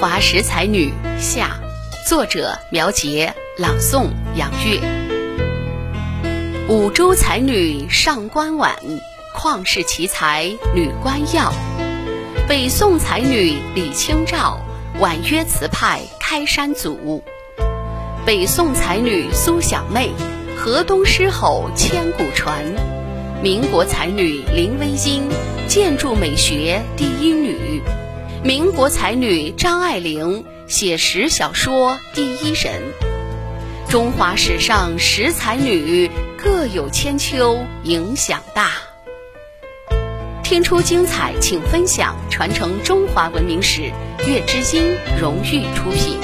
华十才女下，作者苗杰，朗诵杨月。五洲才女上官婉，旷世奇才吕观耀。北宋才女李清照，婉约词派开山祖。北宋才女苏小妹，河东狮吼千古传。民国才女林徽因，建筑美学第一女。民国才女张爱玲，写实小说第一人。中华史上十才女，各有千秋，影响大。听出精彩，请分享，传承中华文明史。月之音荣誉出品。